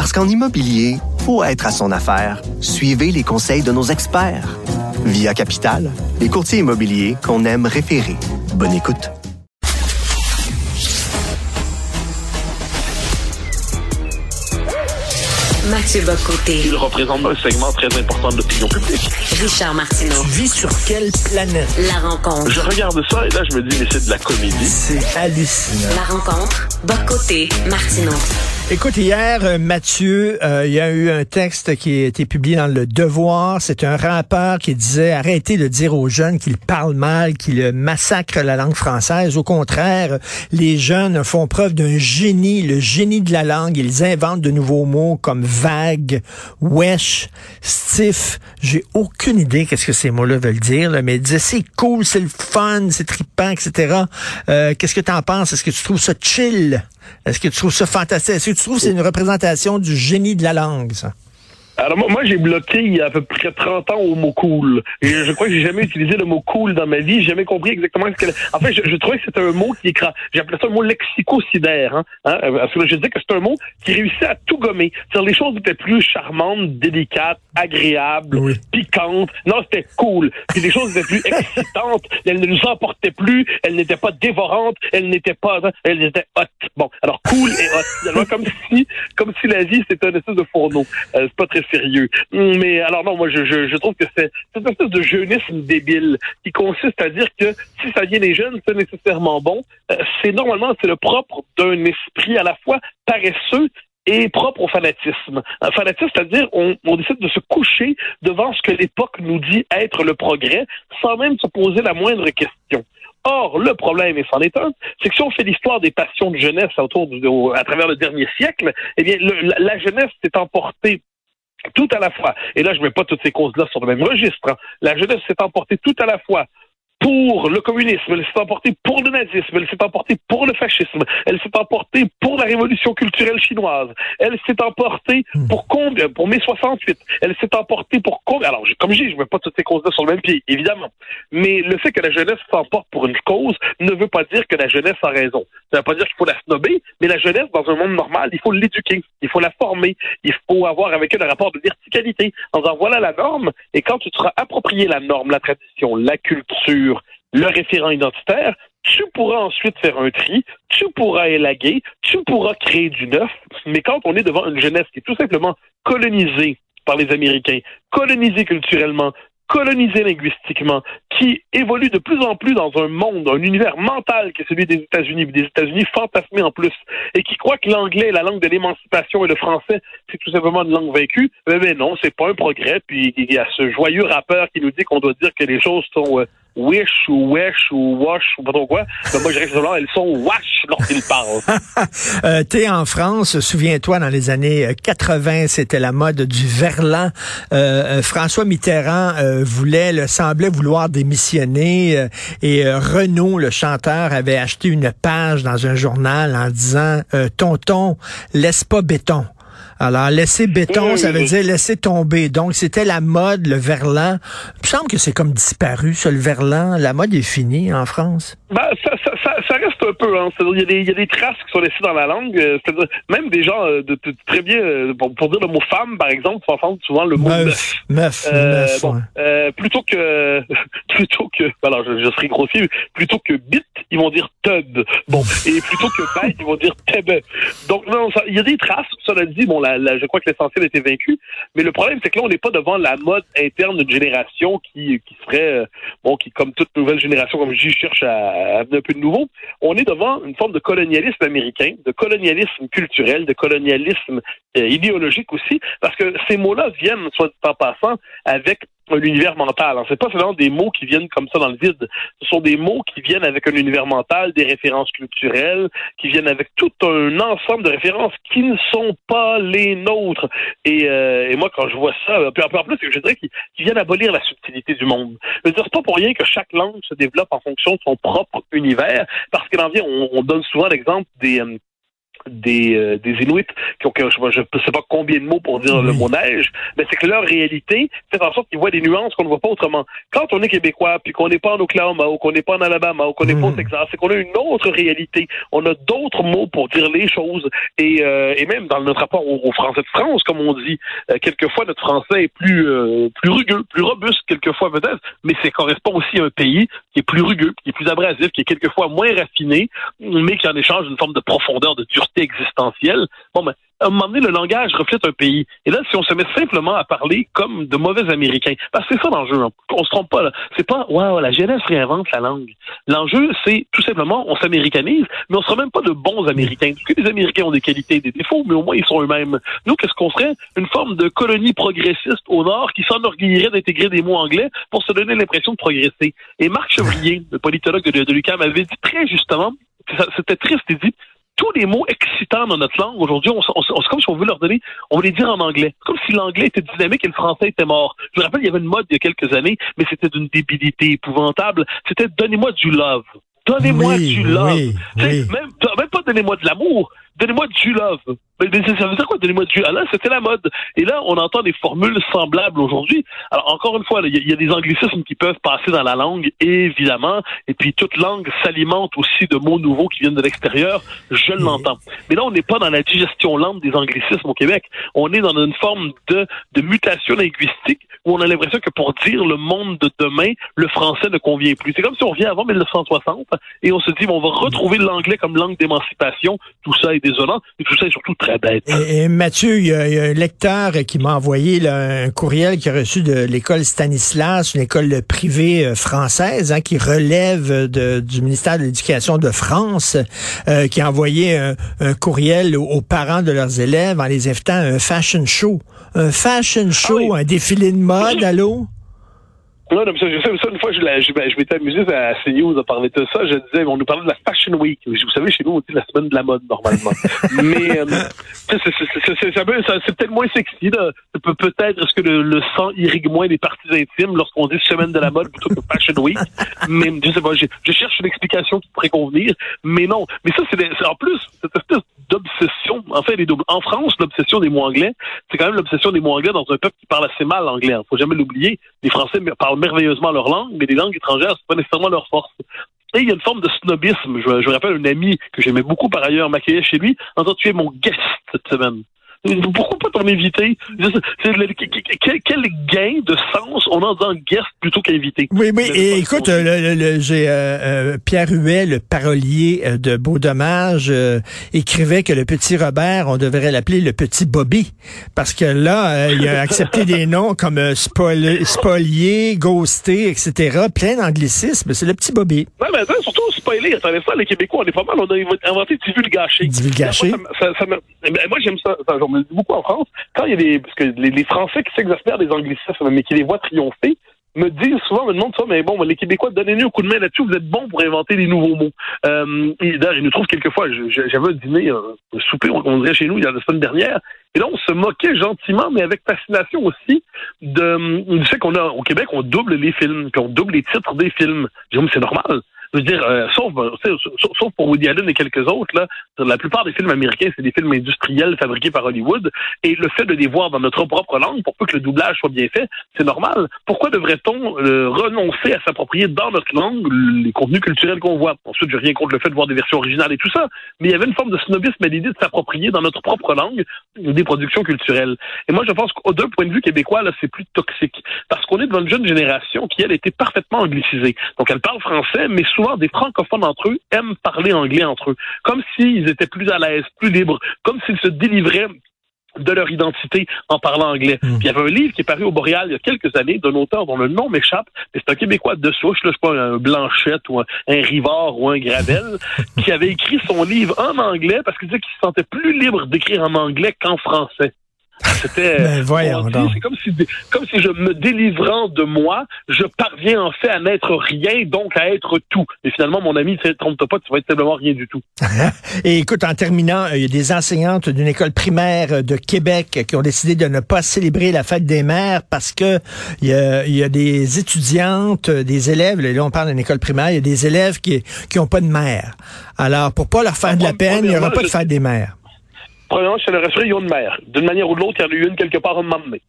Parce qu'en immobilier, faut être à son affaire. Suivez les conseils de nos experts. Via Capital, les courtiers immobiliers qu'on aime référer. Bonne écoute. Mathieu Bocoté. Il représente un segment très important de l'opinion publique. Richard Martineau. Tu vis sur quelle planète? La rencontre. Je regarde ça et là, je me dis, mais c'est de la comédie. C'est hallucinant. La rencontre. Bocoté. Martineau. Écoute, hier, euh, Mathieu, euh, il y a eu un texte qui a été publié dans Le Devoir. C'est un rappeur qui disait arrêtez de dire aux jeunes qu'ils parlent mal, qu'ils massacrent la langue française. Au contraire, les jeunes font preuve d'un génie, le génie de la langue. Ils inventent de nouveaux mots comme vague, wesh, stiff. J'ai aucune idée qu'est-ce que ces mots-là veulent dire, là, mais il disait c'est cool, c'est le fun, c'est trippant, etc. Euh, qu'est-ce que tu en penses? Est-ce que tu trouves ça chill? Est-ce que tu trouves ça fantastique? Tu trouves que c'est une représentation du génie de la langue, ça? Alors moi, j'ai bloqué il y a à peu près 30 ans au mot cool. Et je crois que j'ai jamais utilisé le mot cool dans ma vie. J'ai jamais compris exactement ce que... En fait, je, je trouvais que c'était un mot qui écra... J'appelais ça un mot lexicocidaire. Hein? Hein? Parce que je disais que c'était un mot qui réussissait à tout gommer. C'est-à-dire les choses étaient plus charmantes, délicates, agréables, Oui. piquantes. Non, c'était cool. Puis les choses étaient plus excitantes. Elles ne nous emportaient plus. Elles n'étaient pas dévorantes. Elles n'étaient pas... Elles étaient hot. Bon, alors cool et hot. Comme si, comme si la vie c'était un espèce de fourneau. Euh, c'est pas très sérieux. Mais alors non, moi je, je, je trouve que c'est c'est une espèce de jeunisme débile qui consiste à dire que si ça vient des jeunes, c'est nécessairement bon. Euh, c'est normalement c'est le propre d'un esprit à la fois paresseux et propre au fanatisme. Un fanatisme, c'est-à-dire on, on décide de se coucher devant ce que l'époque nous dit être le progrès, sans même se poser la moindre question. Or, le problème, et c'en est un, c'est que si on fait l'histoire des passions de jeunesse autour du, à travers le dernier siècle, eh bien, la, jeunesse s'est emportée tout à la fois, et là je mets pas toutes ces causes-là sur le même registre, hein. la jeunesse s'est emportée tout à la fois pour le communisme, elle s'est emportée pour le nazisme, elle s'est emportée pour le fascisme, elle s'est emportée pour la révolution culturelle chinoise, elle s'est emportée pour combien? Pour mai 68, elle s'est emportée pour combien? Alors, comme je dis, je mets pas toutes ces causes-là sur le même pied, évidemment, mais le fait que la jeunesse s'emporte pour une cause ne veut pas dire que la jeunesse a raison. Ça veut pas dire qu'il faut la snobber, mais la jeunesse, dans un monde normal, il faut l'éduquer, il faut la former, il faut avoir avec elle un rapport de verticalité, en disant voilà la norme, et quand tu te seras approprié la norme, la tradition, la culture, le référent identitaire, tu pourras ensuite faire un tri, tu pourras élaguer, tu pourras créer du neuf, mais quand on est devant une jeunesse qui est tout simplement colonisée par les Américains, colonisée culturellement, colonisée linguistiquement, qui évolue de plus en plus dans un monde, un univers mental qui est celui des États-Unis, des États-Unis fantasmés en plus, et qui croit que l'anglais est la langue de l'émancipation et le français, c'est tout simplement une langue vaincue, mais, mais non, c'est pas un progrès. Puis il y a ce joyeux rappeur qui nous dit qu'on doit dire que les choses sont euh, wish ou wesh ou wash ou pas trop quoi. Ben, moi, je que simplement, elles sont wash lorsqu'ils parlent. Euh, T'es en France, souviens-toi, dans les années euh, 80, c'était la mode du verlan. Euh, euh, François Mitterrand euh, voulait, le semblait vouloir démissionner euh, et euh, Renaud, le chanteur, avait acheté une page dans un journal en disant euh, Tonton, laisse pas béton. Alors, laisser béton, Oui, ça veut oui. dire laisser tomber. Donc, c'était la mode, le verlan. Il me semble que c'est comme disparu, ça, le verlan. La mode est finie en France. Ben, ça, ça, ça, ça reste un peu, hein. Il y, a des, il y a des traces qui sont laissées dans la langue. euh, C'est-à-dire, même des gens euh, de, de- très bien, euh, pour, pour dire le mot femme, par exemple, tu vas entendre souvent le mot meuf. Meuf, Euh, meuf, bon, ouais. plutôt que plutôt que alors je, je serai grossier plutôt que bit ils vont dire tub bon et plutôt que byte ils vont dire teb donc non ça- il y a des traces cela dit bon la, la- je crois que l'essentiel a été vaincu mais le problème c'est que là on n'est pas devant la mode interne d'une génération qui qui serait bon qui comme toute nouvelle génération comme je dis cherche à, à amener un peu de nouveau on est devant une forme de colonialisme américain de colonialisme culturel de colonialisme euh, idéologique aussi parce que ces mots-là viennent soit en passant avec un univers mental. Ce c'est pas seulement des mots qui viennent comme ça dans le vide. Ce sont des mots qui viennent avec un univers mental, des références culturelles, qui viennent avec tout un ensemble de références qui ne sont pas les nôtres. Et, euh, et moi, quand je vois ça, puis en plus, je dirais qu'ils viennent abolir la subtilité du monde. Je veux dire, c'est pas pour rien que chaque langue se développe en fonction de son propre univers, parce que vient, on, on donne souvent l'exemple des euh, des, euh, des Inuits qui ont, je ne sais pas combien de mots pour dire le mot neige, mais c'est que leur réalité fait en sorte qu'ils voient des nuances qu'on ne voit pas autrement. Quand on est québécois, puis qu'on n'est pas en Oklahoma, ou qu'on n'est pas en Alabama, ou qu'on n'est pas au hmm. Texas, c'est qu'on a une autre réalité. On a d'autres mots pour dire les choses. Et, euh, et même dans notre rapport aux, Français de France, comme on dit, euh, quelquefois notre français est plus plus rugueux, plus robuste, quelquefois peut-être, mais ça correspond aussi à un pays qui est plus rugueux, qui est plus abrasif, qui est quelquefois moins raffiné, mais qui en échange une forme de profondeur, de dureté existentielle. Bon, ben, à un moment donné, le langage reflète un pays. Et là, si on se met simplement à parler comme de mauvais Américains, parce que c'est ça l'enjeu, hein. on se trompe pas, là. C'est pas, waouh, la jeunesse réinvente la langue. L'enjeu, c'est tout simplement, on s'américanise, mais on sera même pas de bons Américains. Parce que les Américains ont des qualités et des défauts, mais au moins, ils sont eux-mêmes. Nous, qu'est-ce qu'on serait? Une forme de colonie progressiste au Nord qui s'enorgueillerait d'intégrer des mots anglais pour se donner l'impression de progresser. Et Marc Chevrier, le politologue de, de l'UQAM, avait dit très justement, c'était triste, il dit, tous les mots excitants dans notre langue, aujourd'hui, on, c'est comme si on veut leur donner, on veut les dire en anglais. Comme si l'anglais était dynamique et le français était mort. Je me rappelle, il y avait une mode il y a quelques années, mais c'était d'une débilité épouvantable. C'était donnez-moi du love. Donnez-moi du love. Même, même pas donnez-moi de l'amour. Donnez-moi du love. Mais, ça veut dire quoi, donnez-moi du Ah là, c'était la mode. Et là, on entend des formules semblables aujourd'hui. Alors, encore une fois, il y, a des anglicismes qui peuvent passer dans la langue, évidemment. Et puis, toute langue s'alimente aussi de mots nouveaux qui viennent de l'extérieur. Je l'entends. Mais là, on n'est pas dans la digestion lente des anglicismes au Québec. On est dans une forme de, de mutation linguistique où on a l'impression que pour dire le monde de demain, le français ne convient plus. C'est comme si on revient avant 1960 et on se dit, bon, on va retrouver l'anglais comme langue d'émancipation. Tout ça est désolant et tout ça est surtout très et, Mathieu, il y, a, un lecteur qui m'a envoyé un courriel qu'il a reçu de l'école Stanislas, une école privée euh, française hein, qui relève du ministère de l'Éducation de France, euh, qui a envoyé un, courriel aux, parents de leurs élèves en les invitant à un fashion show. Un fashion ah show, un défilé de mode, allô? Non, non, ça, ça, une fois, je, je, ben, je m'étais amusé à CNews à parler de ça. Je disais, on nous parlait de la Fashion Week. Vous savez, chez nous, on dit la semaine de la mode, normalement. Mais, euh, c'est peut-être moins sexy. Peut-être, est-ce que le, le, sang irrigue moins les parties intimes lorsqu'on dit semaine de la mode plutôt que Fashion Week? Mais, je sais pas, je, je cherche une explication qui pourrait convenir. Mais non. Mais ça, c'est en plus, cette espèce d'obsession. En fait, les doubles. En France, l'obsession des mots anglais, c'est quand même l'obsession des mots anglais dans un peuple qui parle assez mal anglais. Faut jamais l'oublier. Les Français parlent merveilleusement leur langue, mais les langues étrangères, c'est pas nécessairement leur force. Et il y a une forme de snobisme. Je, je rappelle un ami que j'aimais beaucoup par ailleurs m'accueillir chez lui en disant tu es mon guest cette semaine. Pourquoi pas t'en inviter? Quel, gain de sens on a en guest plutôt qu'invité? Oui, oui, et écoute, le, j'ai euh, euh, Pierre Huet, le parolier euh, de Beau Dommage, écrivait que le petit Robert, on devrait l'appeler le petit Bobby. Parce que là, il a accepté des noms comme spolié, ghosté, etc. Plein d'anglicismes. C'est le petit Bobby. Oui, mais attends, surtout spoiler. Attendez ça, les Québécois, on est pas mal. On a inventé. Ça, ça, moi, j'aime ça beaucoup en France, quand il y a des, parce que les, Français qui s'exaspèrent des anglicismes, mais qui les voient triompher, me disent souvent, me demandent ça, mais bon, les Québécois, donnez-nous un coup de main là-dessus, vous êtes bons pour inventer des nouveaux mots. Euh, et d'ailleurs, ils nous trouvent quelquefois, j'avais un dîner, un souper, on dirait chez nous, il y a la semaine dernière, et là, on se moquait gentiment, mais avec fascination aussi, de, du fait qu'on a, au Québec, on double les films, puis on double les titres des films. Je dis, c'est normal. Je veux dire, euh, sauf, sauf, pour Woody Allen et quelques autres, là, la plupart des films américains, c'est des films industriels fabriqués par Hollywood. Et le fait de les voir dans notre propre langue, pour peu que le doublage soit bien fait, c'est normal. Pourquoi devrait-on euh, renoncer à s'approprier dans notre langue les contenus culturels qu'on voit? Ensuite, je rien contre le fait de voir des versions originales et tout ça, mais il y avait une forme de snobisme à l'idée de s'approprier dans notre propre langue des productions culturelles. Et moi, je pense qu'au deux point de vue québécois, là, c'est plus toxique. Qu'on est devant une jeune génération qui, elle, était parfaitement anglicisée. Donc, elle parle français, mais souvent des francophones entre eux aiment parler anglais entre eux, comme s'ils étaient plus à l'aise, plus libres, comme s'ils se délivraient de leur identité en parlant anglais. Hmm. il y avait un livre qui est paru au Boréal il y a quelques années d'un auteur dont le nom m'échappe, mais c'est un Québécois de souche, là, je sais pas, un Blanchette ou un, Rivard ou un Gravel, qui avait écrit son livre en anglais parce qu'il disait qu'il se sentait plus libre d'écrire en anglais qu'en français. C'était c'est comme si comme si je me délivrant de moi, je parviens en fait à n'être rien, donc à être tout. Et finalement, mon ami, ne trompe pas, tu vas être simplement rien du tout. Et écoute, en terminant, euh, il y a des enseignantes d'une école primaire euh, de Québec qui ont décidé de ne pas célébrer la fête des mères parce que il y a, il y a des étudiantes, euh, des élèves, là on parle d'une école primaire, il y a des élèves qui qui ont pas de mère. Alors, pour pas leur faire de la peine, il n'y aura pas de fête des mères. Premièrement, je te le rassurer, ils ont une mère. D'une manière ou de l'autre, il y en a eu une quelque part à un moment donné.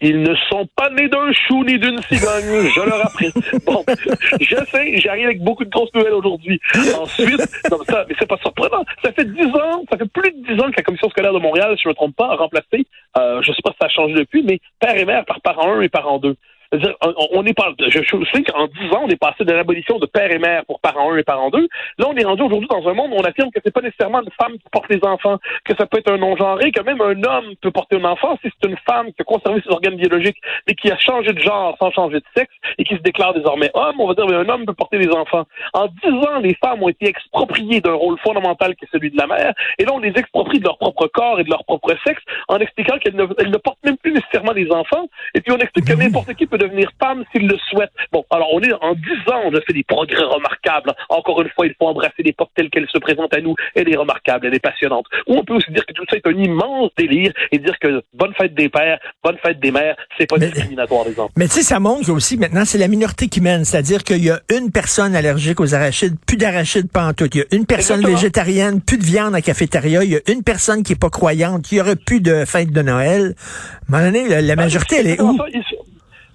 Ils, ne sont pas nés d'un chou ni d'une cigogne, je leur apprends. Bon, je sais, j'arrive avec beaucoup de grosses nouvelles aujourd'hui. Ensuite, non, ça, mais c'est pas surprenant. Ça fait dix ans, ça fait plus de dix ans que la commission scolaire de Montréal, si je ne me trompe pas, a remplacé, euh, je sais pas si ça a changé depuis, mais père et mère par parent 1 et parent 2. On, on est pas, je, je sais qu'en 10 ans, on est passé de l'abolition de père et mère pour parent 1 et parent 2. Là, on est rendu aujourd'hui dans un monde où on affirme que c'est pas nécessairement une femme qui porte les enfants, que ça peut être un non-genré, que même un homme peut porter un enfant si c'est une femme qui a conservé ses organes biologiques, mais qui a changé de genre sans changer de sexe et qui se déclare désormais homme. On va dire, mais un homme peut porter les enfants. En 10 ans, les femmes ont été expropriées d'un rôle fondamental qui est celui de la mère. Et là, on les exproprie de leur propre corps et de leur propre sexe en expliquant qu'elles ne, ne portent même plus nécessairement les enfants. Et puis, on explique que n'importe qui peut devenir femme s'il le souhaite. Bon, alors, on est en 10 ans, on a fait des progrès remarquables. Encore une fois, il faut embrasser l'époque telle qu'elle se présente à nous. Elle est remarquable, elle est passionnante. Ou on peut aussi dire que tout ça est un immense délire et dire que bonne fête des pères, bonne fête des mères, c'est pas Mais- discriminatoire des enfants. Mais tu sais, ça montre aussi maintenant, c'est la minorité qui mène. C'est-à-dire qu'il y a une personne allergique aux arachides, plus d'arachides pantoute. Il y a une personne Exactement. végétarienne, plus de viande à cafétéria. Il y a une personne qui est pas croyante. Il y aurait plus de fête de Noël. À un moment donné, la, la majorité, elle est où? Ça,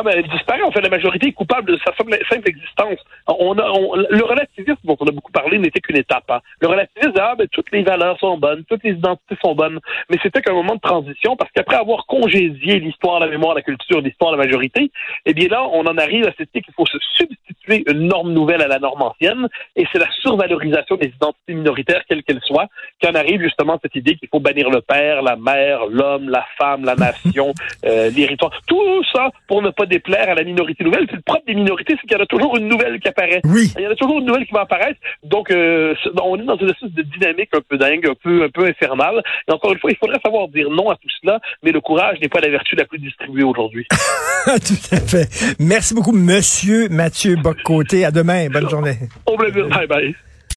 Ah ben, elle disparaît. En fait, la majorité est coupable de sa simple, existence. On a, le relativisme dont on a beaucoup parlé n'était qu'une étape. hein. Le relativisme, ah ben, toutes les valeurs sont bonnes, toutes les identités sont bonnes. Mais c'était qu'un moment de transition parce qu'après avoir congédié l'histoire, la mémoire, la culture, l'histoire, la majorité, eh bien là, on en arrive à cette idée qu'il faut se substituer une norme nouvelle à la norme ancienne. Et c'est la survalorisation des identités minoritaires, quelles qu'elles soient, qui en arrive justement à cette idée qu'il faut bannir le père, la mère, l'homme, la femme, la nation, euh, l'héritoire. Tout ça pour ne pas déplaire à la minorité nouvelle. Puis le propre des minorités, c'est qu'il y en a toujours une nouvelle qui apparaît. Oui. Il y en a toujours une nouvelle qui va apparaître. Donc, euh, on est dans une espèce de dynamique un peu dingue, un peu, un peu infernale. Et encore une fois, il faudrait savoir dire non à tout cela, mais le courage n'est pas la vertu la plus distribuée aujourd'hui. Tout à fait. Merci beaucoup, Monsieur Mathieu Boccoté. À demain. Bonne journée. Au plaisir. Bye bye.